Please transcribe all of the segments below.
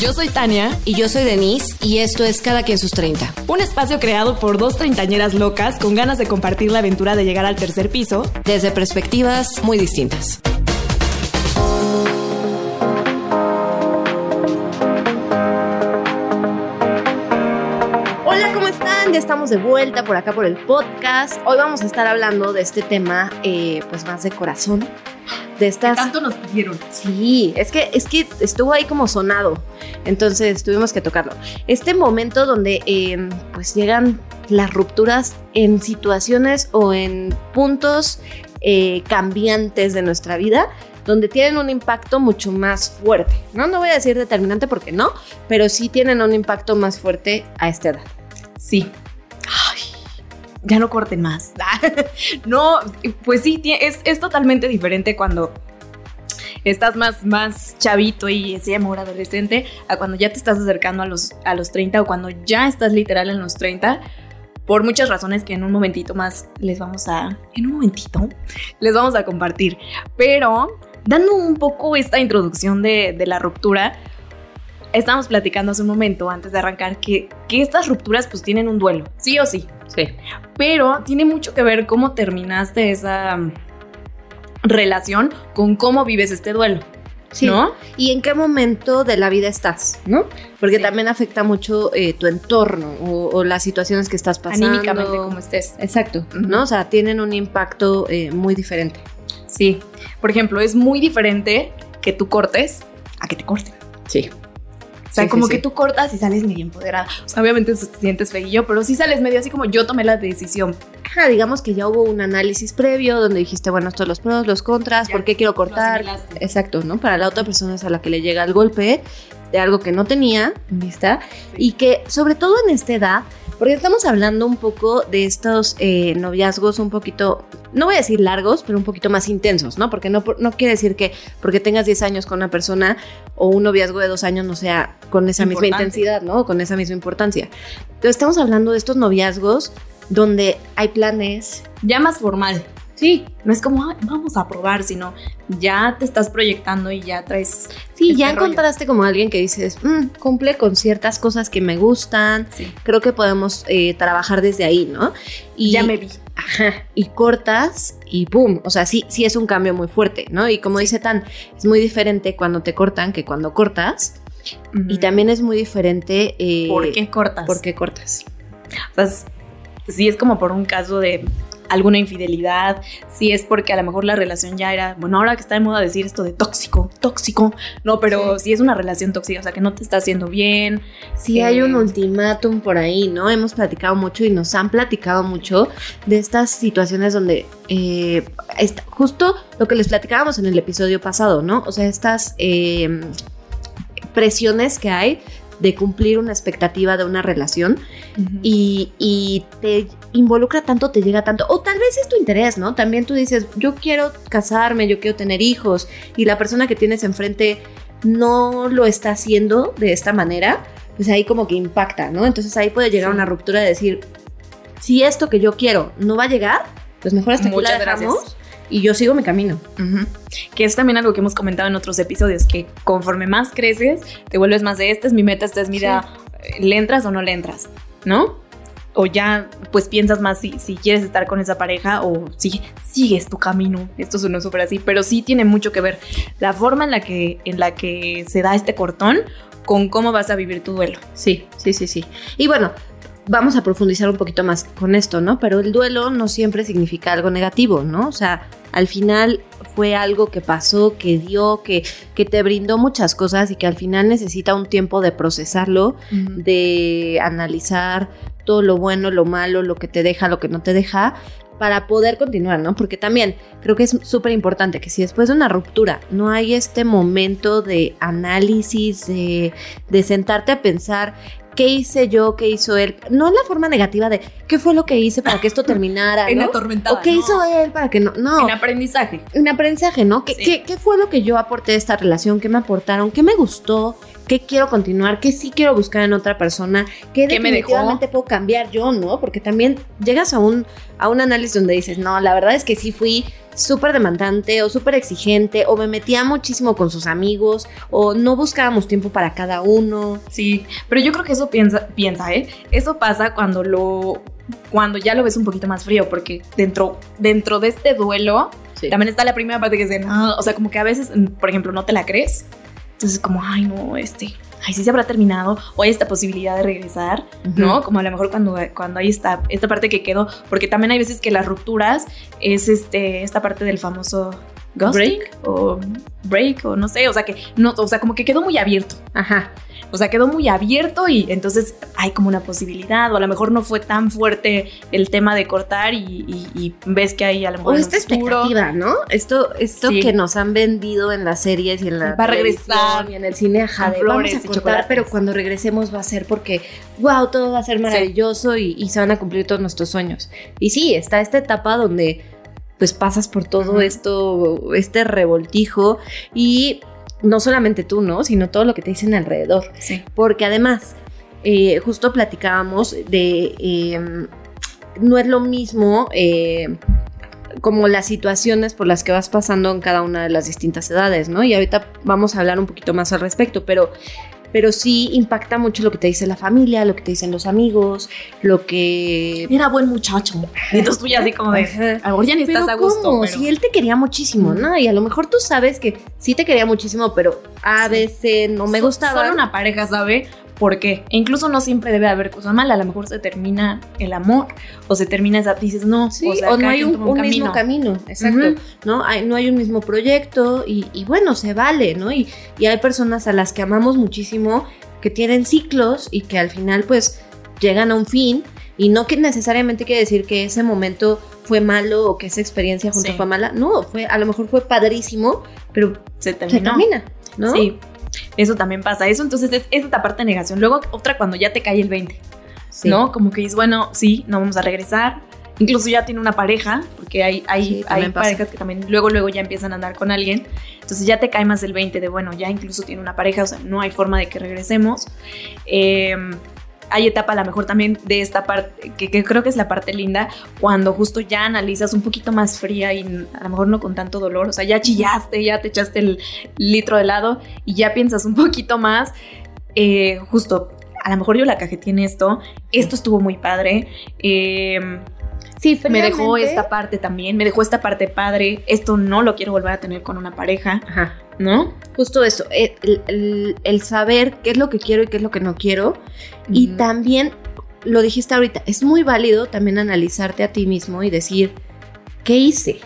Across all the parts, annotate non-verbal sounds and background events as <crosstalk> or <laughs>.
Yo soy Tania. Y yo soy Denise, y esto es Cada quien sus 30. Un espacio creado por dos treintañeras locas con ganas de compartir la aventura de llegar al tercer piso. Desde perspectivas muy distintas. Hola, ¿cómo están? Ya estamos de vuelta por acá por el podcast. Hoy vamos a estar hablando de este tema, eh, pues más de corazón. De estas... Tanto nos pidieron. Sí, es que, es que estuvo ahí como sonado, entonces tuvimos que tocarlo. Este momento donde eh, pues llegan las rupturas en situaciones o en puntos eh, cambiantes de nuestra vida, donde tienen un impacto mucho más fuerte, ¿no? No voy a decir determinante porque no, pero sí tienen un impacto más fuerte a esta edad. Sí. Ya no corten más. <laughs> no, pues sí, es, es totalmente diferente cuando estás más, más chavito y ese amor adolescente a cuando ya te estás acercando a los, a los 30 o cuando ya estás literal en los 30 por muchas razones que en un momentito más les vamos a, en un momentito, les vamos a compartir. Pero dando un poco esta introducción de, de la ruptura, estábamos platicando hace un momento antes de arrancar que, que estas rupturas pues tienen un duelo, sí o sí. Sí. Pero tiene mucho que ver cómo terminaste esa mm, relación con cómo vives este duelo, Sí. ¿no? ¿Y en qué momento de la vida estás? ¿No? Porque Sí. también afecta mucho eh, tu entorno o, o las situaciones que estás pasando. Anímicamente como estés. Exacto. ¿no? O sea, tienen un impacto eh, muy diferente. Sí. Por ejemplo, es muy diferente que tú cortes a que te corten. Sí. O sea, Sí, como sí, que sí. tú cortas y sales medio empoderada. O sea, obviamente te sientes feillo, pero sí sales medio así como yo tomé la decisión. Ajá, digamos que ya hubo un análisis previo donde dijiste, bueno, estos los pros, los contras, Ya por qué quiero cortar. Exacto, ¿no? Para la otra persona es a la que le llega el golpe de algo que no tenía, ¿vista? Y que sobre todo en esta edad, porque estamos hablando un poco de estos eh, noviazgos un poquito, no voy a decir largos, pero un poquito más intensos, ¿no? Porque no, no quiere decir que porque tengas 10 años con una persona o un noviazgo de dos años no sea con esa misma Importante. intensidad, ¿no? Con esa misma importancia. Entonces estamos hablando de estos noviazgos donde hay planes. Ya más formal. Sí, No es como, "Ay, vamos a probar, sino ya te estás proyectando y ya traes. sí, Este ya rollo. encontraste como alguien que dices, "Mm, cumple con ciertas cosas que me gustan, Sí. creo que podemos eh, trabajar desde ahí, ¿no? Y Ya me vi. Ajá, y cortas y ¡pum! O sea, sí, sí es un cambio muy fuerte, ¿no? Y como dice Tan, es muy diferente cuando te cortan que cuando cortas. Y también es muy diferente... eh, ¿Por qué cortas? ¿Por qué cortas? O sea, sí es como por un caso de alguna infidelidad, sí es porque a lo mejor la relación ya era, bueno, ahora que está de moda decir esto de tóxico, tóxico, no, pero sí, es una relación tóxica, o sea, que no te está haciendo bien, Sí, Eh, hay un ultimátum por ahí, ¿no? Hemos platicado mucho y nos han platicado mucho de estas situaciones donde eh, está- justo lo que les platicábamos en el episodio pasado, ¿no? O sea, estas eh, presiones que hay de cumplir una expectativa de una relación y, y te involucra tanto, te llega tanto, o tal vez es tu interés, ¿no? También tú dices, yo quiero casarme, yo quiero tener hijos, y la persona que tienes enfrente no lo está haciendo de esta manera, pues ahí como que impacta, ¿no? Entonces ahí puede llegar Sí. una ruptura de decir, si esto que yo quiero no va a llegar, pues mejor hasta aquí Muchas la dejamos gracias. y yo sigo mi camino. Que es también algo que hemos comentado en otros episodios, que conforme más creces, te vuelves más de esta es mi meta, esta es mi Sí. idea, ¿le entras o no le entras? ¿No? O ya pues piensas más si, si quieres estar con esa pareja o si sigues tu camino. Esto suena súper así, pero sí tiene mucho que ver la forma en la que, en la que se da este cortón con cómo vas a vivir tu duelo. Sí, sí, sí, sí. Y bueno, vamos a profundizar un poquito más con esto, ¿no? Pero el duelo no siempre significa algo negativo, ¿no? O sea, al final fue algo que pasó, que dio, que, que te brindó muchas cosas y que al final necesita un tiempo de procesarlo, de analizar todo lo bueno, lo malo, lo que te deja, lo que no te deja, para poder continuar, ¿no? Porque también creo que es súper importante que si después de una ruptura no hay este momento de análisis, de, de sentarte a pensar qué hice yo, qué hizo él, no en la forma negativa de qué fue lo que hice para que esto <laughs> terminara, En ¿no? atormentada. O qué no. hizo él para que no, no, En aprendizaje. un aprendizaje, ¿no? ¿Qué, Sí. qué, qué fue lo que yo aporté a esta relación? ¿Qué me aportaron? ¿Qué me gustó? ¿Qué quiero continuar? ¿Qué sí quiero buscar en otra persona? ¿Qué, ¿Qué me dejó? definitivamente puedo cambiar yo, no? Porque también llegas a un, a un análisis donde dices, no, la verdad es que sí fui súper demandante o súper exigente o me metía muchísimo con sus amigos o no buscábamos tiempo para cada uno. Sí, pero yo creo que eso piensa, piensa, ¿eh? Eso pasa cuando lo cuando ya lo ves un poquito más frío, porque dentro, dentro de este duelo Sí. también está la primera parte que es no, o sea, como que a veces, por ejemplo, no te la crees. Entonces, como, ay, no, este, ay, sí se habrá terminado, o hay esta posibilidad de regresar, ¿no? Como a lo mejor cuando, cuando hay esta, esta parte que quedó, porque también hay veces que las rupturas es este, esta parte del famoso ghosting o break o no sé, o sea que no, o sea, como que quedó muy abierto. Ajá. O sea, quedó muy abierto y entonces hay como una posibilidad, o a lo mejor no fue tan fuerte el tema de cortar y, y- y ves que hay a lo mejor O esta expectativa, ¿no? Esto, esto Sí. que nos han vendido en las series y en la Va a regresar. y en el cine, ajá, de flores vamos a cortar, pero cuando regresemos va a ser porque, wow, todo va a ser maravilloso y, y se van a cumplir todos nuestros sueños. Y sí, está esta etapa donde pues pasas por todo esto, este revoltijo y no solamente tú, ¿no? Sino todo lo que te dicen alrededor. Sí. Porque además, eh, justo platicábamos de, eh, no es lo mismo eh, como las situaciones por las que vas pasando en cada una de las distintas edades, ¿no? Y ahorita vamos a hablar un poquito más al respecto, pero, pero sí impacta mucho lo que te dice la familia, lo que te dicen los amigos, lo que... Era buen muchacho. Y entonces tú ya así como de, a lo mejor ya ni Pero estás a gusto. ¿cómo? pero- Si él te quería muchísimo, ¿no? Y a lo mejor tú sabes que sí te quería muchísimo, pero a veces no me So- gustaba. Solo una pareja sabe por qué. E incluso no siempre debe haber cosa mala. A lo mejor se termina el amor o se termina esa. Dices, no, Sí, o, sea, no cada hay un, toma un mismo camino, exacto, Ujú. ¿no? Hay, no hay un mismo proyecto y, y bueno, se vale, ¿no? Y, y hay personas a las que amamos muchísimo que tienen ciclos y que al final pues llegan a un fin y no que necesariamente quiere decir que ese momento fue malo o que esa experiencia junto Sí. fue mala, no, fue a lo mejor fue padrísimo, pero Se se terminó. termina, ¿no? Sí. Eso también pasa. Eso entonces es, es esta parte de negación. Luego otra cuando ya te cae el 20. Sí. ¿no? Como que dices, bueno, sí, no vamos a regresar. Incluso ya tiene una pareja, porque hay, hay, Sí, hay pasa. parejas que también luego, luego ya empiezan a andar con alguien. Entonces ya te cae más el 20 de, bueno, ya incluso tiene una pareja, o sea, no hay forma de que regresemos. Eh, hay etapa a lo mejor también de esta parte, que, que creo que es la parte linda, cuando justo ya analizas un poquito más fría y a lo mejor no con tanto dolor, o sea, ya chillaste, ya te echaste el litro de helado y ya piensas un poquito más, eh, justo, a lo mejor yo la cajeté en esto, esto estuvo muy padre, eh, Sí, me dejó esta parte también, me dejó esta parte padre, esto no lo quiero volver a tener con una pareja, Ajá. ¿No? Justo eso, el, el- el saber qué es lo que quiero y qué es lo que no quiero. Y también, lo dijiste ahorita, es muy válido también analizarte a ti mismo y decir, ¿qué hice?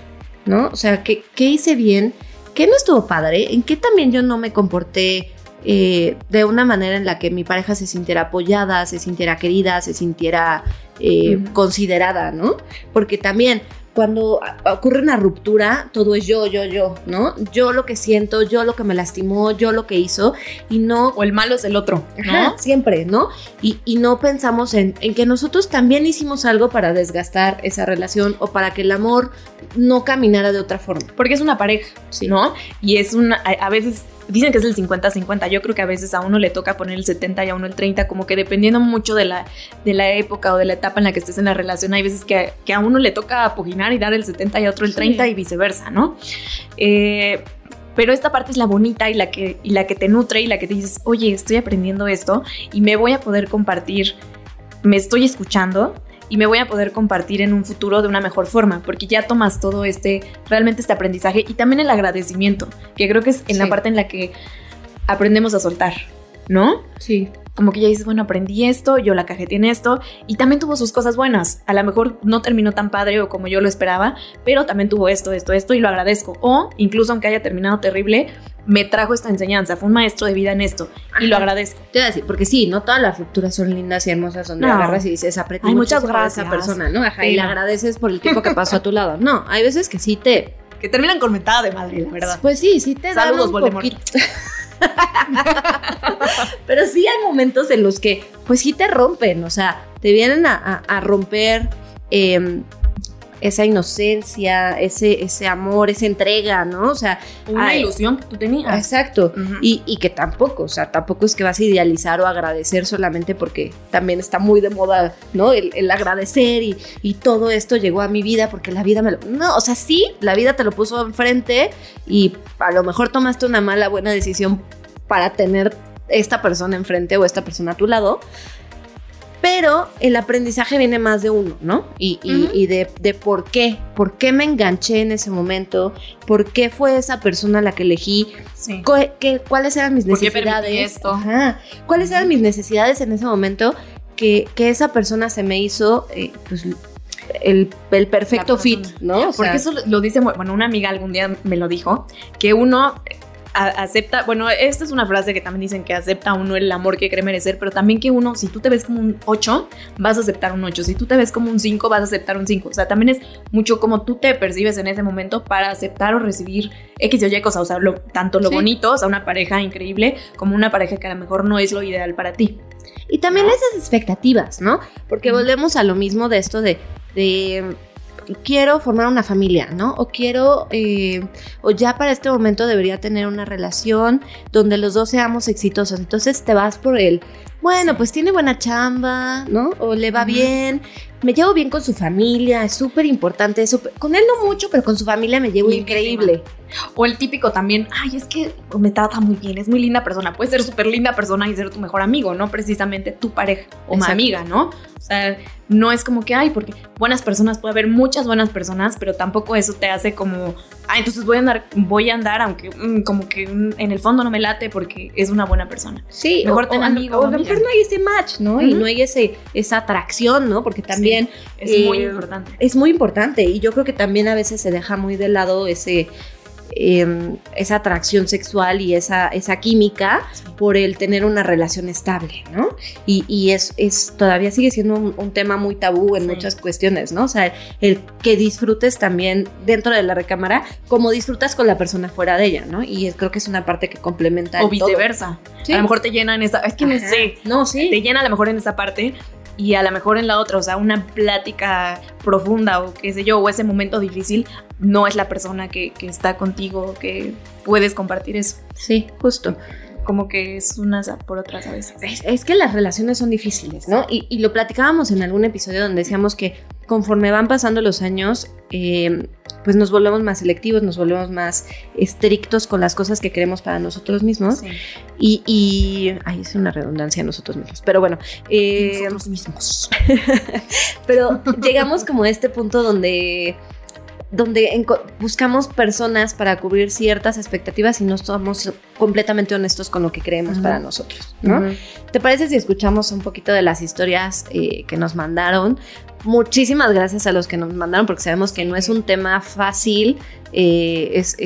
¿No? O sea, ¿qué, qué hice bien? ¿Qué no estuvo padre? ¿En qué también yo no me comporté eh, de una manera en la que mi pareja se sintiera apoyada, se sintiera querida, se sintiera eh, considerada, ¿no? Porque también cuando ocurre una ruptura, todo es yo, yo, yo, ¿no? Yo lo que siento, yo lo que me lastimó, yo lo que hizo, y no O el malo es el otro, ¿no? Ajá, siempre, ¿no? Y, y no pensamos en, en que nosotros también hicimos algo para desgastar esa relación o para que el amor no caminara de otra forma. Porque es una pareja, Sí. ¿no? Y es una, a, a veces dicen que es el 50-50, yo creo que a veces a uno le toca poner el 70 y a uno el 30, como que dependiendo mucho de la, de la época o de la etapa en la que estés en la relación, hay veces que, que a uno le toca apoginar y dar el 70 y a otro el Sí. 30 y viceversa, ¿no? Eh, pero esta parte es la bonita y la, que, y la que te nutre y la que te dices, oye, estoy aprendiendo esto y me voy a poder compartir, me estoy escuchando y me voy a poder compartir en un futuro de una mejor forma, porque ya tomas todo este, realmente este aprendizaje y también el agradecimiento, que creo que es en la parte en la que aprendemos a soltar, ¿no? Sí. Como que ya dices, bueno, aprendí esto, yo la cajeté en esto, y también tuvo sus cosas buenas. A lo mejor no terminó tan padre o como yo lo esperaba, pero también tuvo esto, esto, esto, y lo agradezco. O incluso aunque haya terminado terrible, me trajo esta enseñanza, fue un maestro de vida en esto, y lo agradezco. Te voy a decir, porque sí, no todas las rupturas son lindas y hermosas donde No. agarras y dices, aprendí muchas muchísimo de esa gracias. persona, ¿no? Ajá, Sí, y le agradeces por el tiempo que pasó a tu lado. No, hay veces que sí te... Que terminan con mentada de madre, la verdad. Pues sí, sí te Saludos, un poquito. <laughs> <laughs> Pero sí hay momentos en los que, pues sí te rompen, o sea, te vienen a, romper eh, esa inocencia, ese, ese amor, esa entrega, ¿no? O sea, una ilusión que tú tenías. Exacto. y, que tampoco, o sea, tampoco es que vas a idealizar o agradecer solamente porque también está muy de moda, ¿no? El, agradecer y, y, todo esto llegó a mi vida porque la vida me lo... No, o sea, sí, la vida te lo puso enfrente y a lo mejor tomaste una mala, buena decisión para tener esta persona enfrente o esta persona a tu lado, pero el aprendizaje viene más de uno, ¿no? Y, de, por qué, por qué me enganché en ese momento, por qué fue esa persona la que elegí, cuáles eran mis necesidades. ¿Cuáles eran mis necesidades en ese momento que, esa persona se me hizo, eh, pues, el, perfecto fit, ¿no? Porque eso lo dice, bueno, una amiga algún día me lo dijo, que uno acepta, bueno, esta es una frase que también dicen que acepta uno el amor que cree merecer, pero también que uno, si tú te ves como un 8, vas a aceptar un 8, si tú te ves como un 5, vas a aceptar un 5, o sea, también es mucho como tú te percibes en ese momento para aceptar o recibir X o Y cosas, o sea, tanto lo bonito, o sea, una pareja increíble, como una pareja que a lo mejor no es lo ideal para ti. Y también esas expectativas, ¿no? Porque volvemos a lo mismo de esto de, de quiero formar una familia, ¿no? O quiero, eh, o ya para este momento debería tener una relación donde los dos seamos exitosos. Entonces te vas por él. Bueno, pues tiene buena chamba, ¿no? O le va bien, me llevo bien con su familia, es súper importante eso. Con él no mucho, pero con su familia me llevo increíble. O el típico también, ay, es que me trata muy bien, es muy linda persona. Puede ser súper linda persona y ser tu mejor amigo, no precisamente tu pareja o mi amiga, ¿no? O sea, no es como que, ay, porque buenas personas, puede haber muchas buenas personas, pero tampoco eso te hace como, ah, entonces voy a andar, voy a andar, aunque mm, como que mm, en el fondo no me late porque es una buena persona. Sí, mejor tener amigo. O a lo mejor no hay ese match, ¿no? Y no hay ese, esa atracción, ¿no? Porque también... es muy eh, importante. Es muy importante y yo creo que también a veces se deja muy de lado ese Em, esa atracción sexual y esa, esa química por el tener una relación estable, ¿no? Y, es, es, todavía sigue siendo un, tema muy tabú en muchas cuestiones, ¿no? O sea, el que disfrutes también dentro de la recámara como disfrutas con la persona fuera de ella, ¿no? Y creo que es una parte que complementa. O viceversa. A lo mejor te llena en esa, es que no sé, no, sí. Te llena a lo mejor en esa parte y a lo mejor en la otra, o sea, una plática profunda o qué sé yo, o ese momento difícil, no es la persona que, está contigo, que puedes compartir eso. Sí, justo como que es unas por otras a veces. Es, que las relaciones son difíciles, ¿no? Y, y, lo platicábamos en algún episodio donde decíamos que conforme van pasando los años, eh, pues nos volvemos más selectivos, nos volvemos más estrictos con las cosas que queremos para nosotros mismos. Y, y, ay, es una redundancia nosotros mismos, pero bueno. Eh, nosotros mismos. <laughs> pero llegamos como a este punto donde donde buscamos personas para cubrir ciertas expectativas y no somos completamente honestos con lo que creemos para nosotros, ¿no? ¿Te parece si escuchamos un poquito de las historias eh, que nos mandaron? Muchísimas gracias a los que nos mandaron porque sabemos que no es un tema fácil, eh, es,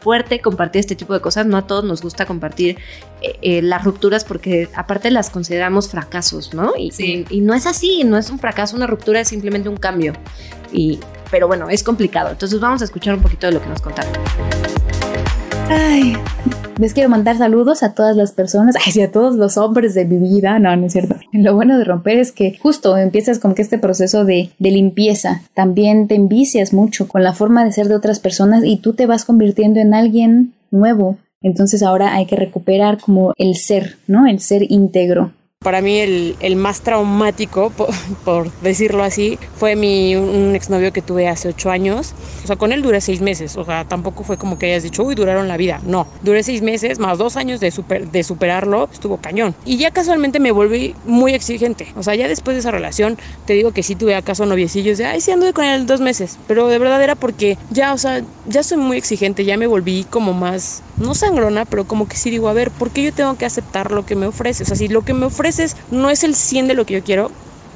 fuerte compartir este tipo de cosas, no a todos nos gusta compartir eh, las rupturas porque aparte las consideramos fracasos, ¿no? Y, y, no es así, no es un fracaso, una ruptura es simplemente un cambio. Y pero bueno, es complicado. Entonces vamos a escuchar un poquito de lo que nos contaron. Ay, les quiero mandar saludos a todas las personas, <laughs> ay, a todos los hombres de mi vida. No, no es cierto. <laughs> Lo bueno de romper es que justo empiezas como que este proceso de, de limpieza. También te envicias mucho con la forma de ser de otras personas y tú te vas convirtiendo en alguien nuevo. Entonces ahora hay que recuperar como el ser, ¿no? El ser íntegro. Para mí el, el más traumático, <laughs> por, decirlo así, fue mi, un exnovio que tuve hace ocho años. O sea, con él duré seis meses. O sea, tampoco fue como que hayas dicho, uy, duraron la vida. No, duré seis meses, más dos años de, super, de superarlo, estuvo cañón. Y ya casualmente me volví muy exigente. O sea, ya después de esa relación, te digo que sí tuve acaso noviecillos de, ay, sí anduve con él dos meses. Pero de verdad era porque ya, o sea, ya soy muy exigente, ya me volví como más, no sangrona, pero como que sí digo, a ver, ¿por qué yo tengo que aceptar lo que me ofrece? O sea, si lo que me ofrece no es el 100 de lo que yo quiero,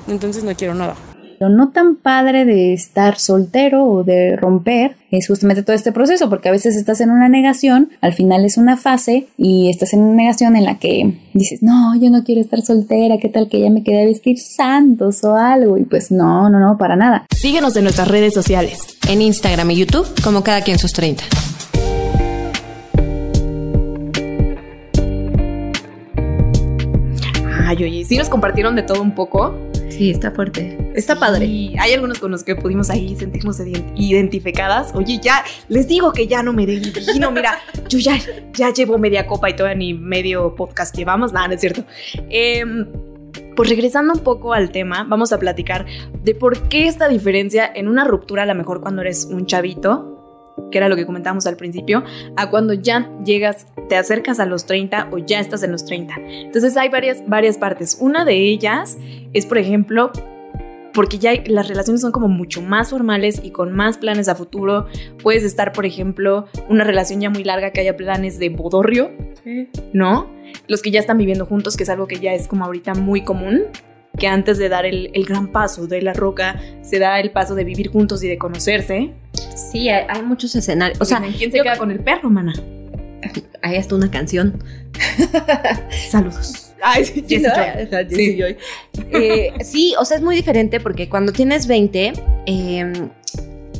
entonces no quiero nada. Lo no tan padre de estar soltero o de romper es justamente todo este proceso, porque a veces estás en una negación, al final es una fase y estás en una negación en la que dices, no, yo no quiero estar soltera, ¿qué tal que ya me quede a vestir santos o algo? Y pues no, no, no, para nada. Síguenos en nuestras redes sociales, en Instagram y YouTube, como cada quien sus 30. Ay, oye, sí nos compartieron de todo un poco. Sí, está fuerte. Está padre. Y hay algunos con los que pudimos ahí sentirnos ident- identificadas. Oye, ya les digo que ya no me no, mira, <laughs> yo ya, ya llevo media copa y todavía ni medio podcast llevamos. Nada, no es cierto. Em, pues regresando un poco al tema, vamos a platicar de por qué esta diferencia en una ruptura, a lo mejor cuando eres un chavito, que era lo que comentábamos al principio, a cuando ya llegas, te acercas a los 30 o ya estás en los 30. Entonces hay varias, varias partes. Una de ellas es, por ejemplo, porque ya las relaciones son como mucho más formales y con más planes a futuro. Puedes estar, por ejemplo, una relación ya muy larga que haya planes de bodorrio, ¿no? Los que ya están viviendo juntos, que es algo que ya es como ahorita muy común, que antes de dar el, el gran paso de la roca, se da el paso de vivir juntos y de conocerse. Sí, hay, hay muchos escenarios. O sea, ¿quién se queda con el perro, mana? hay hasta una canción. <laughs> Saludos. Ay, sí, Sí, Sí. <laughs> Eh, sí, o sea, es muy diferente porque cuando tienes 20, eh,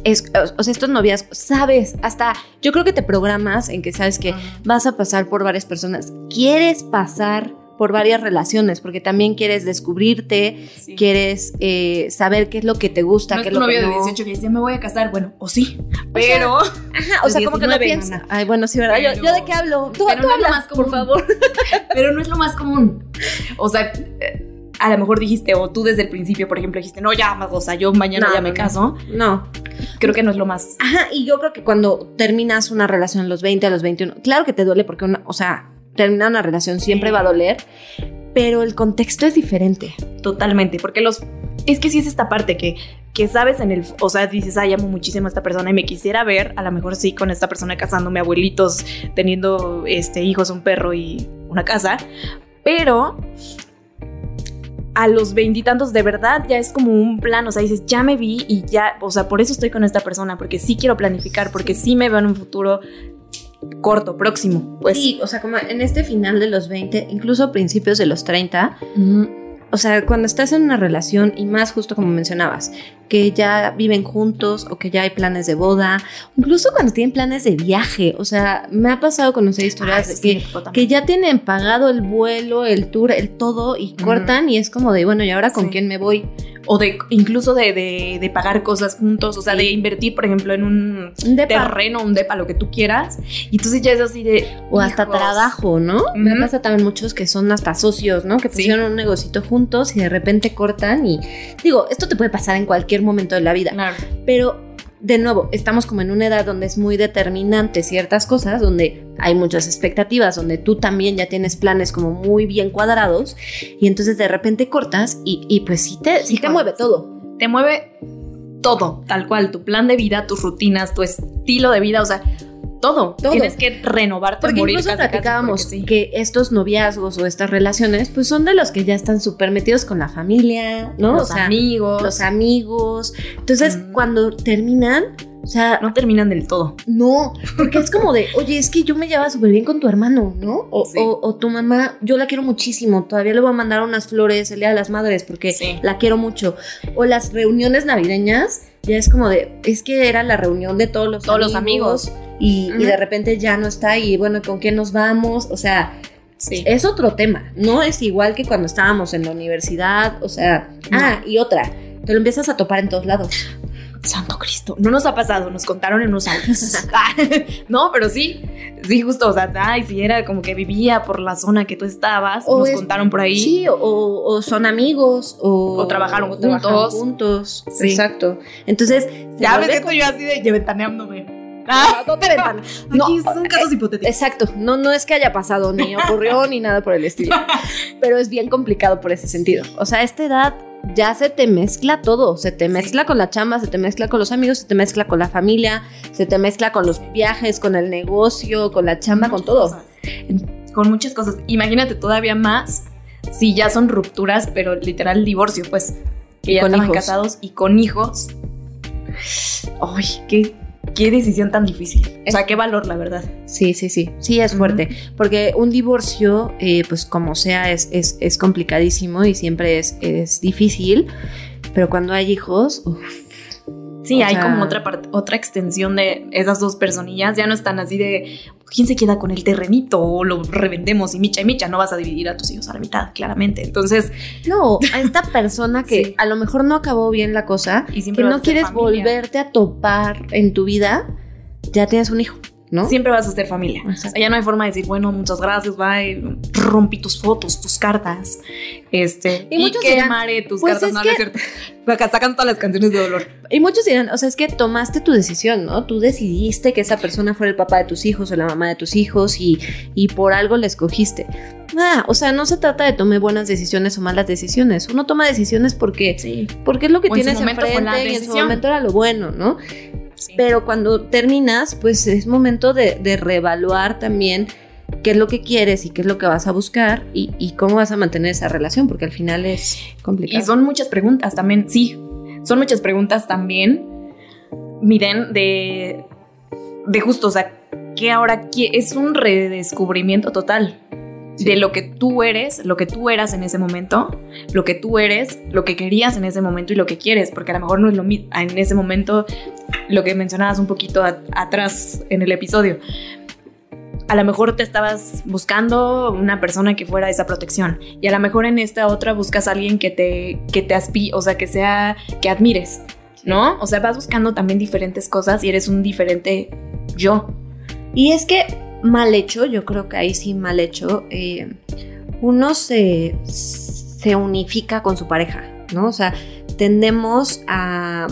es, o sea, estos novias, sabes, hasta yo creo que te programas en que sabes que vas a pasar por varias personas. Quieres pasar por varias relaciones porque también quieres descubrirte, Sí. quieres eh, saber qué es lo que te gusta, No qué es tu lo novio que de no. 18 que dice, me voy a casar. Bueno, o sí, pero... Ajá, o sea, como que no 19, piensas. Ay, bueno, sí, ¿verdad? Yo, Pero- yo de qué hablo. Tú, pero tú no es lo habla, más común. por favor. <laughs> pero no es lo más común. O sea, eh, a lo mejor dijiste, o tú desde el principio, por ejemplo, dijiste, no, ya, o sea, yo mañana No, ya me caso. No. Creo que no es lo más. Ajá, y yo creo que cuando terminas una relación a los 20, a los 21, claro que te duele porque, una, o sea, terminar una relación siempre va a doler, pero el contexto es diferente. Totalmente, porque los... Es que sí es esta parte que, que sabes en el... O sea, dices, ay, amo muchísimo a esta persona y me quisiera ver, a lo mejor sí, con esta persona casándome, abuelitos, teniendo este, hijos, un perro y una casa, pero a los veintitantos de verdad ya es como un plan, o sea, dices, ya me vi y ya, o sea, por eso estoy con esta persona, porque sí quiero planificar, porque sí me veo en un futuro corto, próximo, pues. sí, o sea, como en este final de los 20, incluso principios de los 30, Ujú. o sea, cuando estás en una relación y más justo como mencionabas, que ya viven juntos o que ya hay planes de boda, incluso cuando tienen planes de viaje, o sea, me ha pasado conocer Ah, historias eso de que cierto que ya tienen pagado el vuelo, el tour, el todo y cortan y es como de, bueno, ¿y ahora con Sí. quién me voy? O de incluso de, de- de pagar cosas juntos, o sea, Sí. de invertir, por ejemplo, en un Un depa. terreno, un depa, lo que tú quieras. Y entonces ya es así de. O hasta hijos. trabajo, ¿no? Me pasa también muchos que son hasta socios, ¿no? Que Sí. pusieron un negocito juntos y de repente cortan y digo, esto te puede pasar en cualquier momento de la vida, Claro. pero de nuevo, estamos como en una edad donde es muy determinante ciertas cosas, donde hay muchas expectativas, donde tú también ya tienes planes como muy bien cuadrados y entonces de repente cortas y, y pues sí te, sí te mueve todo. Te mueve todo, tal cual, tu plan de vida, tus rutinas, tu estilo de vida, o sea, todo. Todo. Tienes que renovarte, Porque morir incluso casi, casi, platicábamos porque sí. que estos noviazgos o estas relaciones, pues son de los que ya están súper metidos con la familia, ¿no? Los o sea, amigos. los amigos. Entonces, Mm. cuando terminan, o sea, no terminan del todo. no, porque es como de, oye, es que yo me llevaba súper bien con tu hermano, ¿no? O, Sí. o- o tu mamá, yo la quiero muchísimo, todavía le voy a mandar unas flores el Día de las Madres porque Sí. la quiero mucho. O las reuniones navideñas, ya es como de, es que era la reunión de todos los Todos los amigos. Y, de repente ya no está y bueno, ¿con quién nos vamos? O sea, Sí. es otro tema. No es igual que cuando estábamos en la universidad. O sea, No. ah, y otra. Te lo empiezas a topar en todos lados. Santo Cristo. No nos ha pasado, nos contaron en unos años. <laughs> <laughs> No, pero sí. Sí, justo. O sea, ay, si era como que vivía por la zona que tú estabas, O nos es- contaron por ahí. Sí, o, o son amigos, o, O trabajaron juntos. juntos. Sí. Exacto. Entonces, Ya me siento yo así de lleventaneándome. Ah, <laughs> no te. No, aquí son casos hipotéticos. Exacto, no, no es que haya pasado, ni ocurrió, ni nada por el estilo. Pero es bien complicado por ese sentido. O sea, a esta edad ya se te mezcla todo. Se te mezcla con la chamba, se te mezcla con los amigos, se te mezcla con la familia, se te mezcla con los viajes, con el negocio, con la chamba, con todo. cosas. Con muchas cosas. Imagínate todavía más si ya son rupturas, pero literal divorcio, pues. Que Y ya con estaban hijos. casados y con hijos. Ay, qué, qué decisión tan difícil. O sea, qué valor, la verdad. Sí, sí, sí. Sí, es fuerte. Porque un divorcio, eh, pues como sea, es, es, es complicadísimo y siempre es, es difícil. Pero cuando hay hijos, uf, Sí, O hay sea- como otra parte, otra extensión de esas dos personillas. Ya no están así de quién se queda con el terrenito o lo revendemos y micha y micha. No vas a dividir a tus hijos a la mitad, claramente. Entonces, No, a esta persona que <laughs> Sí. a lo mejor no acabó bien la cosa, y que no quieres familia. volverte a topar en tu vida, ya tienes un hijo, ¿no? Siempre vas a ser familia. O Exacto. sea, ya no hay forma de decir, bueno, muchas gracias, bye, rompí tus fotos, tus cartas, este, Y y, muchos dirán, quemaré tus pues cartas, es no, que- no es cierto. <laughs> Acá sacan todas las canciones de dolor. Y muchos dirán, o sea, es que tomaste tu decisión, ¿no? Tú decidiste que esa persona fuera el papá de tus hijos o la mamá de tus hijos y, y por algo la escogiste. Ah, o sea, no se trata de tomar buenas decisiones o malas decisiones. Uno toma decisiones porque, Sí. porque es lo que O tienes enfrente y en su momento era lo bueno, ¿no? Sí. Pero cuando terminas, pues es momento de, de reevaluar también qué es lo que quieres y qué es lo que vas a buscar y, y cómo vas a mantener esa relación, porque al final es complicado. Y son muchas preguntas también, sí. Son muchas preguntas también. Miren, de, de justo, o sea, que ahora es un redescubrimiento total de lo que tú eres, lo que tú eras en ese momento, lo que tú eres, lo que querías en ese momento y lo que quieres, porque a lo mejor no es lo mismo en ese momento, lo que mencionabas un poquito atrás en el episodio. A lo mejor te estabas buscando una persona que fuera esa protección y a lo mejor en esta otra buscas a alguien que te que te o sea, que sea que admires, ¿no? O sea, vas buscando también diferentes cosas y eres un diferente yo. Y es que mal hecho, yo creo que ahí sí mal hecho, eh, uno se, se unifica con su pareja, ¿no? O sea, tendemos a,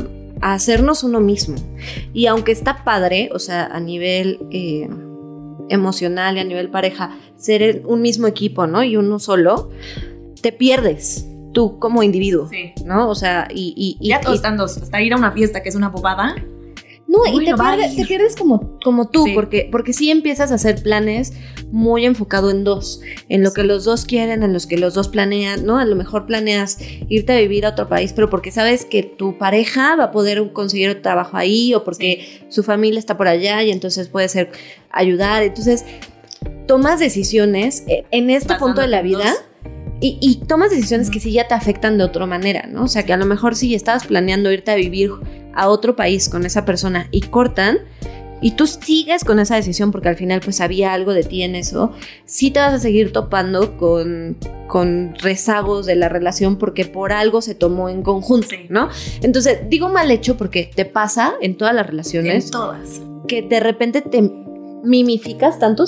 a hacernos uno mismo. Y aunque está padre, o sea, a nivel eh, emocional y a nivel pareja, ser un mismo equipo, ¿no? Y uno solo, te pierdes tú como individuo, Sí. ¿no? O sea, y... y, y- Ya todos y- están dos, hasta ir a una fiesta que es una bobada. No, y te, no pierdes, te pierdes como, como tú, Sí. porque, porque sí empiezas a hacer planes muy enfocado en dos, en lo que los dos quieren, en los que los dos planean, ¿no? A lo mejor planeas irte a vivir a otro país, pero porque sabes que tu pareja va a poder conseguir otro trabajo ahí o porque su familia está por allá y entonces puede ser ayudar. Entonces, tomas decisiones eh, en este punto de la vida. Y, y tomas decisiones que sí ya te afectan de otra manera, ¿no? O sea, que a lo mejor sí estabas planeando irte a vivir a otro país con esa persona y cortan y tú sigues con esa decisión porque al final pues había algo de ti en eso, sí te vas a seguir topando con, con rezagos de la relación porque por algo se tomó en conjunto, Sí. ¿no? Entonces, digo mal hecho porque te pasa en todas las relaciones En todas. que de repente te mimificas tanto.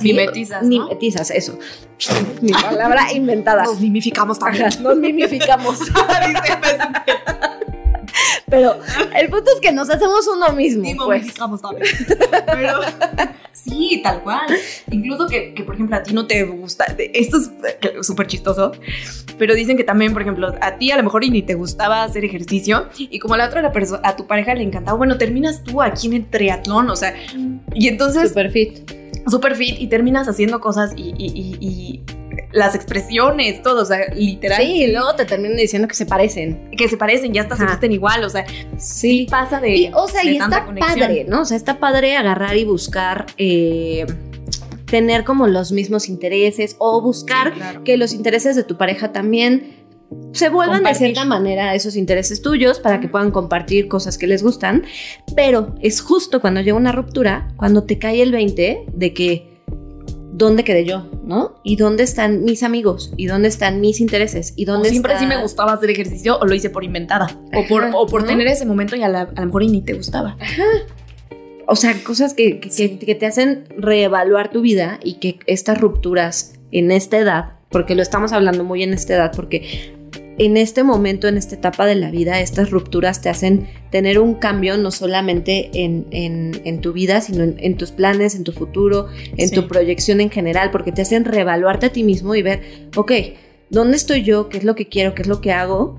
Mimetizas, ¿no? Mimetizas, eso. <laughs> Mi palabra inventada. Nos mimificamos también. Nos mimificamos. <laughs> <laughs> Pero el punto es que nos hacemos uno mismo, Sí, pues. Pero sí, tal cual. Incluso que, que, por ejemplo, a ti no te gusta. Esto es súper chistoso. Pero dicen que también, por ejemplo, a ti a lo mejor ni te gustaba hacer ejercicio. Y como a la otra la perso- a tu pareja le encantaba, bueno, terminas tú aquí en el triatlón. O sea, y entonces Super fit. super fit y terminas haciendo cosas y, y- y- y las expresiones, todo, o sea, literal. Sí, y luego te terminan diciendo que se parecen. Que se parecen, ya hasta se Ajá. visten igual, o sea, Sí. pasa de. Y, o sea, de y tanta está conexión. padre, ¿no? O sea, está padre agarrar y buscar eh, tener como los mismos intereses o buscar Sí, claro. que los intereses de tu pareja también se vuelvan Compartir. de cierta manera esos intereses tuyos para que puedan compartir cosas que les gustan, pero es justo cuando llega una ruptura, cuando te cae el 20 de que dónde quedé yo, ¿no? Y dónde están mis amigos y dónde están mis intereses y O dónde siempre sí está- me gustaba hacer ejercicio o lo hice por inventada. O por, Ajá, o por ¿no? tener ese momento y a, la- a lo mejor y ni te gustaba. O sea, cosas que, que- Sí. que- que te hacen reevaluar tu vida y que estas rupturas en esta edad, porque lo estamos hablando muy en esta edad, porque en este momento, en esta etapa de la vida, estas rupturas te hacen tener un cambio no solamente en, en- en tu vida, sino en, en tus planes, en tu futuro, en Sí. tu proyección en general, porque te hacen reevaluarte a ti mismo y ver, ok, ¿dónde estoy yo? ¿Qué es lo que quiero? ¿Qué es lo que hago?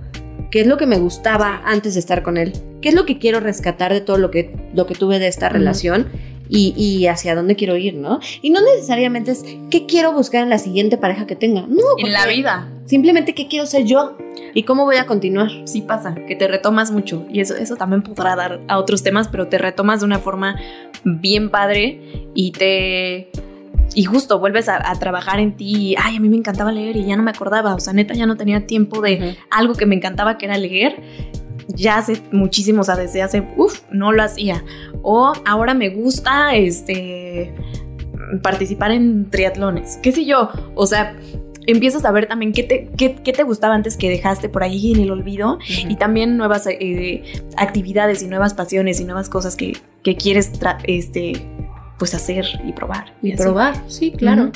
¿Qué es lo que me gustaba antes de estar con él? ¿Qué es lo que quiero rescatar de todo lo que, lo que tuve de esta relación? Y, y hacia dónde quiero ir, ¿no? Y no necesariamente es qué quiero buscar en la siguiente pareja que tenga. No, En la vida Simplemente qué quiero ser yo y cómo voy a continuar. sí pasa, que te retomas mucho. Y eso, eso también podrá dar a otros temas, pero te retomas de una forma bien padre y te... Y justo vuelves a, a trabajar en ti. y, Ay, a mí me encantaba leer y ya no me acordaba. O sea, neta, ya no tenía tiempo de algo que me encantaba, que era leer. Ya hace muchísimo, o sea, desde hace, uff, no lo hacía. O ahora me gusta, este, participar en triatlones, qué sé yo, o sea, empiezas a ver también qué te, qué, qué te gustaba antes que dejaste por ahí en el olvido y también nuevas eh, actividades y nuevas pasiones y nuevas cosas que, que quieres este, pues hacer y probar. Y, probar, sí, claro. Ujú.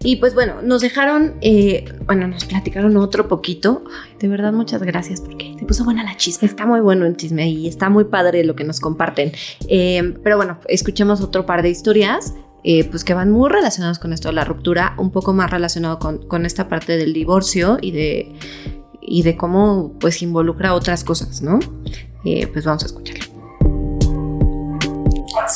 Y pues bueno, nos dejaron, eh, bueno, nos platicaron otro poquito. De verdad, muchas gracias porque Se puso buena la chispa. está muy bueno el chisme y está muy padre lo que nos comparten. Eh, pero bueno, escuchemos otro par de historias. eh, pues que van muy relacionadas con esto de la ruptura, un poco más relacionado con, esta parte del divorcio y de, y de cómo pues involucra otras cosas, ¿no? Pues vamos a escucharlo.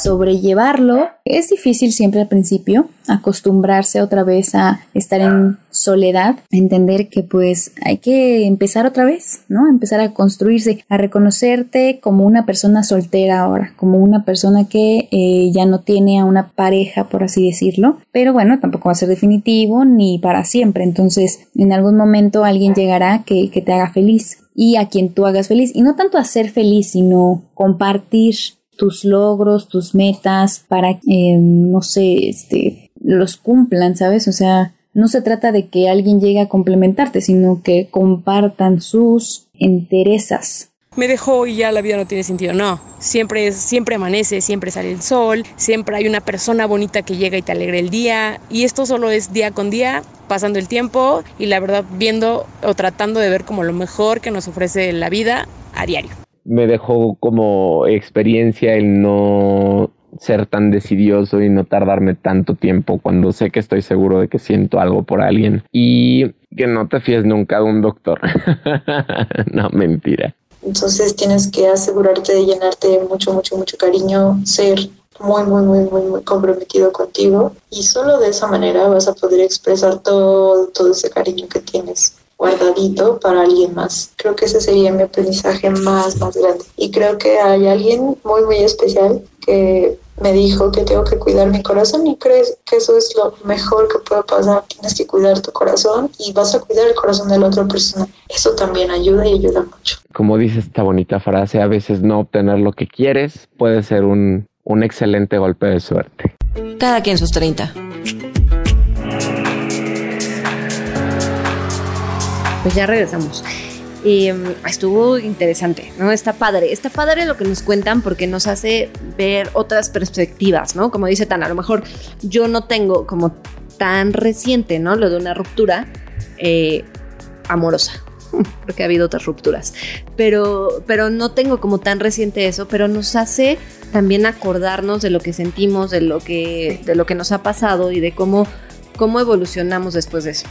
Sobrellevarlo. Es difícil siempre al principio acostumbrarse otra vez a estar en soledad, entender que pues hay que empezar otra vez, ¿no? Empezar a construirse, a reconocerte como una persona soltera ahora, como una persona que eh, ya no tiene a una pareja, por así decirlo, pero bueno, tampoco va a ser definitivo ni para siempre, entonces en algún momento alguien llegará que, que te haga feliz y a quien tú hagas feliz, y no tanto a ser feliz, sino compartir tus logros, tus metas, para que, eh, no sé, este, los cumplan, ¿sabes? O sea, no se trata de que alguien llegue a complementarte, sino que compartan sus enterezas. me dejó y ya la vida no tiene sentido. No, siempre siempre amanece, siempre sale el sol, siempre hay una persona bonita que llega y te alegra el día. Y esto solo es día con día, pasando el tiempo y la verdad viendo o tratando de ver como lo mejor que nos ofrece la vida a diario. Me dejó como experiencia el no ser tan decidioso y no tardarme tanto tiempo cuando sé que estoy seguro de que siento algo por alguien y que no te fíes nunca de un doctor. <laughs> no, mentira. Entonces tienes que asegurarte de llenarte mucho, mucho, mucho cariño, ser muy, muy, muy, muy, muy comprometido contigo y solo de esa manera vas a poder expresar todo, todo ese cariño que tienes guardadito para alguien más. Creo que ese sería mi aprendizaje más, más grande. Y creo que hay alguien muy, muy especial que me dijo que tengo que cuidar mi corazón y crees que eso es lo mejor que puede pasar. Tienes que cuidar tu corazón y vas a cuidar el corazón de la otra persona. Eso también ayuda y ayuda mucho. Como dice esta bonita frase, a veces no obtener lo que quieres puede ser un, un excelente golpe de suerte. Cada quien sus 30. Pues ya regresamos. Eh, estuvo interesante, ¿no? Está padre. Está padre lo que nos cuentan porque nos hace ver otras perspectivas, ¿no? Como dice Tan, a lo mejor yo no tengo como tan reciente, ¿no? Lo de una ruptura eh, amorosa. <laughs> Porque ha habido otras rupturas. Pero, pero no tengo como tan reciente eso, pero nos hace también acordarnos de lo que sentimos, de lo que, de lo que nos ha pasado y de cómo, cómo evolucionamos después de eso.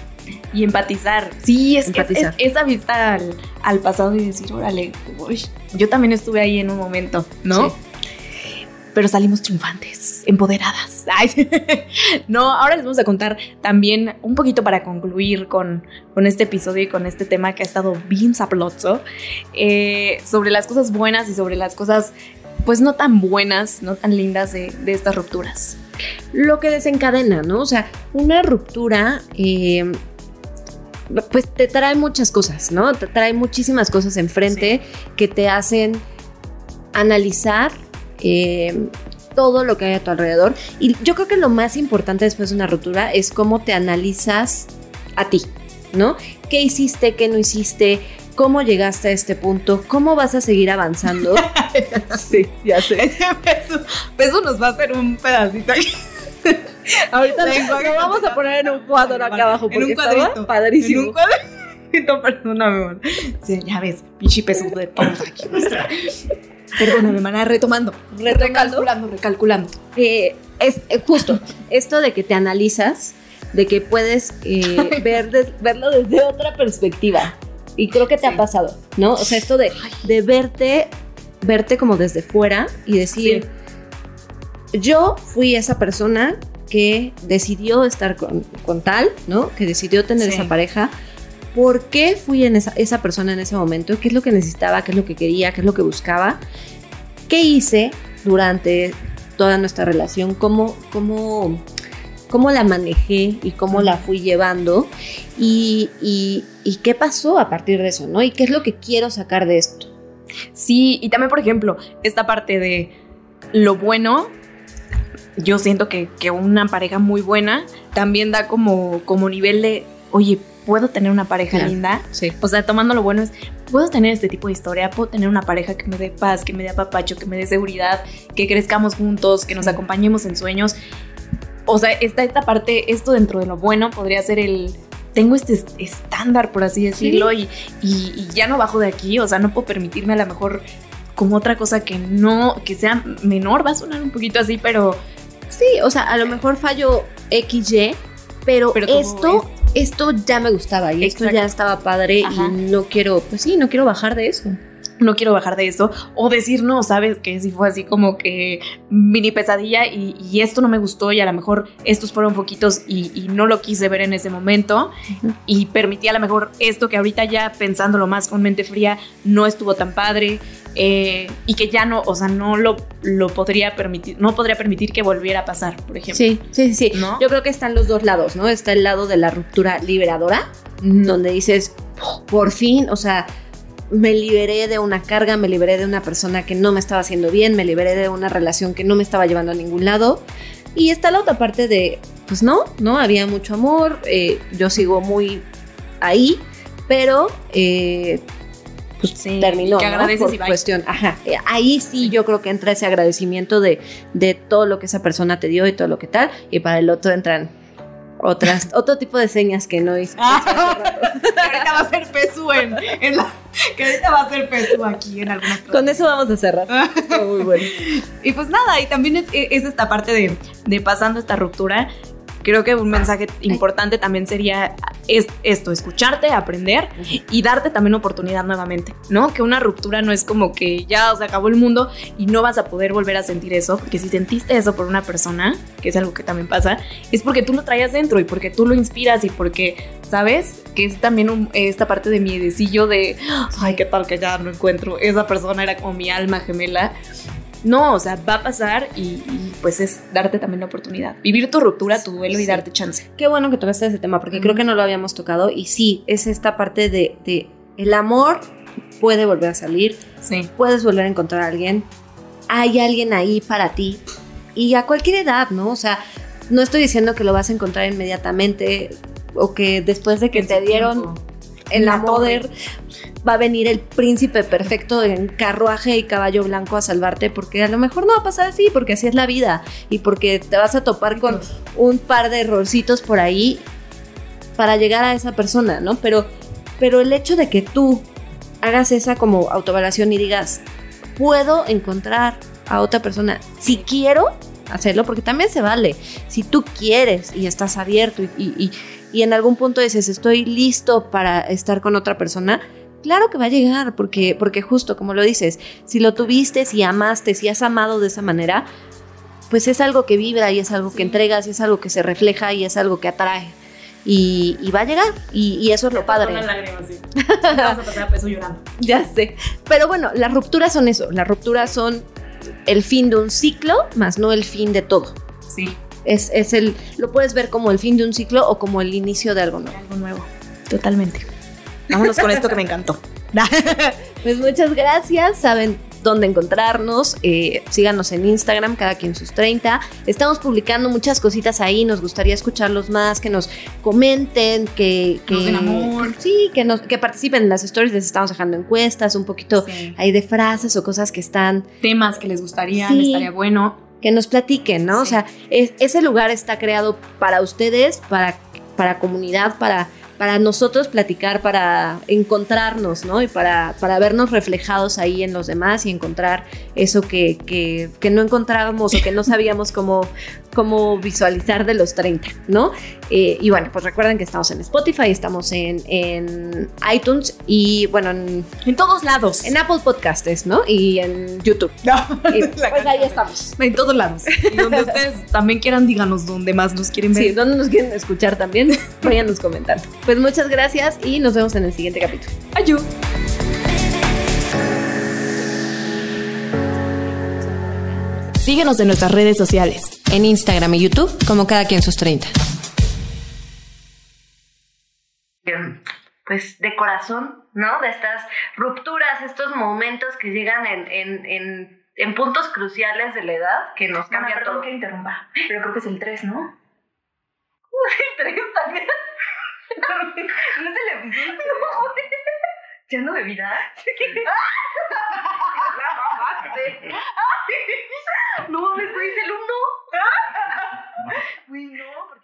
Y empatizar. Sí, es que es- Empatizar. es esa vista al, al pasado y decir, órale, uy, yo también estuve ahí en un momento, ¿no? Sí. Pero salimos triunfantes, empoderadas. <laughs> Ay, no, ahora les vamos a contar también un poquito para concluir con, con este episodio y con este tema que ha estado bien saplozo, eh, sobre las cosas buenas y sobre las cosas, pues no tan buenas, no tan lindas de, de estas rupturas. Lo que desencadena, ¿no? O sea, una ruptura, eh, pues te trae muchas cosas, ¿no? Te trae muchísimas cosas enfrente que te hacen analizar eh, todo lo que hay a tu alrededor. Y yo creo que lo más importante después de una ruptura es cómo te analizas a ti, ¿no? ¿Qué hiciste, qué no hiciste? ¿Cómo llegaste a este punto? ¿Cómo vas a seguir avanzando? <laughs> sí, ya sé. <laughs> eso, eso nos va a hacer un pedacito ahí. <laughs> Ahorita lo vamos a poner en un cuadro acá abajo En un estaba cuadrito. padrísimo. En un cuadrito, perdóname. Sí, ya ves, pinche peso de tonta aquí. Perdóname, mana, retomando. Recalculando, recalculando. Eh, es eh, justo esto de que te analizas, de que puedes eh, ver de- verlo desde otra perspectiva. Y creo que te ha pasado, ¿no? O sea, esto de, de verte, verte como desde fuera y decir, yo fui esa persona que decidió estar con, con tal, ¿no? Que decidió tener Sí. esa pareja. ¿Por qué fui en esa, esa persona en ese momento? ¿Qué es lo que necesitaba? ¿Qué es lo que quería? ¿Qué es lo que buscaba? ¿Qué hice durante toda nuestra relación? ¿Cómo, cómo, cómo la manejé y cómo la fui llevando? Y, y- y qué pasó a partir de eso, ¿no? ¿Y qué es lo que quiero sacar de esto? Sí, y también, por ejemplo, esta parte de lo bueno, yo siento que, que una pareja muy buena también da como, como nivel de, oye, puedo tener una pareja Claro. linda. Sí. O sea, tomando lo bueno es, puedo tener este tipo de historia, puedo tener una pareja que me dé paz, que me dé apapacho, que me dé seguridad, que crezcamos juntos, que nos acompañemos en sueños. O sea, esta, esta parte, esto dentro de lo bueno podría ser el... Tengo este est- estándar, por así decirlo, y, y- y ya no bajo de aquí, o sea, no puedo permitirme a lo mejor como otra cosa que no, que sea menor, va a sonar un poquito así, pero Sí, o sea, a lo mejor fallo XY, pero, Pero esto, esto ya me gustaba y esto ya estaba padre Ajá. y no quiero, pues sí, no quiero bajar de eso. No quiero bajar de eso, o decir no, sabes que si fue así como que mini pesadilla y, y esto no me gustó y a lo mejor estos fueron poquitos y, y no lo quise ver en ese momento y permití a lo mejor esto que ahorita ya pensándolo más con mente fría no estuvo tan padre eh, y que ya no, o sea, no lo, lo podría permitir, no podría permitir que volviera a pasar, por ejemplo. Sí, sí, sí. ¿No? Yo creo que están los dos lados, ¿no? Está el lado de la ruptura liberadora, donde dices, por fin, o sea, me liberé de una carga, me liberé de una persona que no me estaba haciendo bien, me liberé de una relación que no me estaba llevando a ningún lado. Y está la otra parte de, pues no, no, había mucho amor, eh, yo sigo muy ahí, pero eh, pues Sí, terminó, que ¿no? Por y cuestión, ajá, Eh, ahí sí, yo creo que entra ese agradecimiento de, de todo lo que esa persona te dio y todo lo que tal, y para el otro entran otras, <laughs> otro tipo de señas que no hice. <laughs> que ahorita va a ser peso en, en la, <laughs> que ahorita va a ser peso aquí en algunas <laughs> Con eso vamos a cerrar. <laughs> Muy bueno. Y pues nada, y también es, es esta parte de, de pasando esta ruptura. Creo que un mensaje importante también sería es esto, escucharte, aprender y darte también oportunidad nuevamente, ¿no? Que una ruptura no es como que ya se acabó el mundo y no vas a poder volver a sentir eso, porque si sentiste eso por una persona, que es algo que también pasa, es porque tú lo traías dentro y porque tú lo inspiras y porque, ¿sabes? Que es también un- esta parte de mi decillo de, ay, qué tal que ya no encuentro, esa persona era como mi alma gemela. No, o sea, va a pasar y, y, pues es darte también la oportunidad. Vivir tu ruptura, tu duelo y darte chance. Qué bueno que tocaste ese tema, porque creo que no lo habíamos tocado. Y sí, es esta parte de, de el amor puede volver a salir, Sí. puedes volver a encontrar a alguien, hay alguien ahí para ti y a cualquier edad, ¿no? O sea, no estoy diciendo que lo vas a encontrar inmediatamente o que después de que te dieron en la La moder va a venir el príncipe perfecto en carruaje y caballo blanco a salvarte porque a lo mejor no va a pasar así porque así es la vida y porque te vas a topar con un par de errorcitos por ahí para llegar a esa persona, ¿no? Pero, pero el hecho de que tú hagas esa como autoevaluación y digas, puedo encontrar a otra persona si quiero hacerlo, porque también se vale. Si tú quieres y estás abierto y, y- y- y en algún punto dices, estoy listo para estar con otra persona, claro que va a llegar, porque, porque justo como lo dices, si lo tuviste, si amaste, si has amado de esa manera, pues es algo que vibra y es algo que entregas y es algo que se refleja y es algo que atrae. Y, y va a llegar, y, y eso es lo padre. <laughs> Vamos a pasar a peso llorando. Ya sé. Pero bueno, las rupturas son eso. Las rupturas son el fin de un ciclo, más no el fin de todo. Sí, Es, es el, lo puedes ver como el fin de un ciclo o como el inicio de algo nuevo. algo nuevo. Totalmente. Vámonos con esto que me encantó. <laughs> Pues muchas gracias. Saben dónde encontrarnos. Eh, síganos en Instagram, cada quien sus 30. Estamos publicando muchas cositas ahí. Nos gustaría escucharlos más, que nos comenten, que, que Nos den amor. que- sí, que, nos, que participen en las stories. Les estamos dejando encuestas, un poquito Sí. ahí de frases o cosas que están Temas que les gustaría, Sí. estaría bueno. Que nos platiquen, ¿no? O sea, es- ese lugar está creado para ustedes, para, para comunidad, para, para nosotros platicar, para encontrarnos, ¿no? Y para, para vernos reflejados ahí en los demás y encontrar eso que, que, que no encontrábamos o que no sabíamos cómo, cómo visualizar de los 30, ¿no? Eh, y bueno, pues recuerden que estamos en Spotify, estamos en, en iTunes y bueno, en, En todos lados. en Apple Podcasts, ¿no? Y en YouTube. <laughs> Y pues ahí estamos. En todos lados. Y donde <laughs> ustedes también quieran, díganos dónde más nos quieren ver. Sí, ¿dónde nos quieren escuchar también? <laughs> Váyanos comentando. Pues muchas gracias y nos vemos en el siguiente capítulo. Ayú. Síguenos en nuestras redes sociales. En Instagram y YouTube, como cada quien sus 30. pues de corazón, ¿no? De estas rupturas, estos momentos que llegan en, en, en, en puntos cruciales de la edad que nos Mana, cambian perdón todo. que interrumpa, pero creo que es el 3, ¿no? <laughs> El tres también. ¿No es el episodio? ¿Ya no bebida? <laughs> <laughs> No mames, güey, es el uno. <laughs> Güey, no,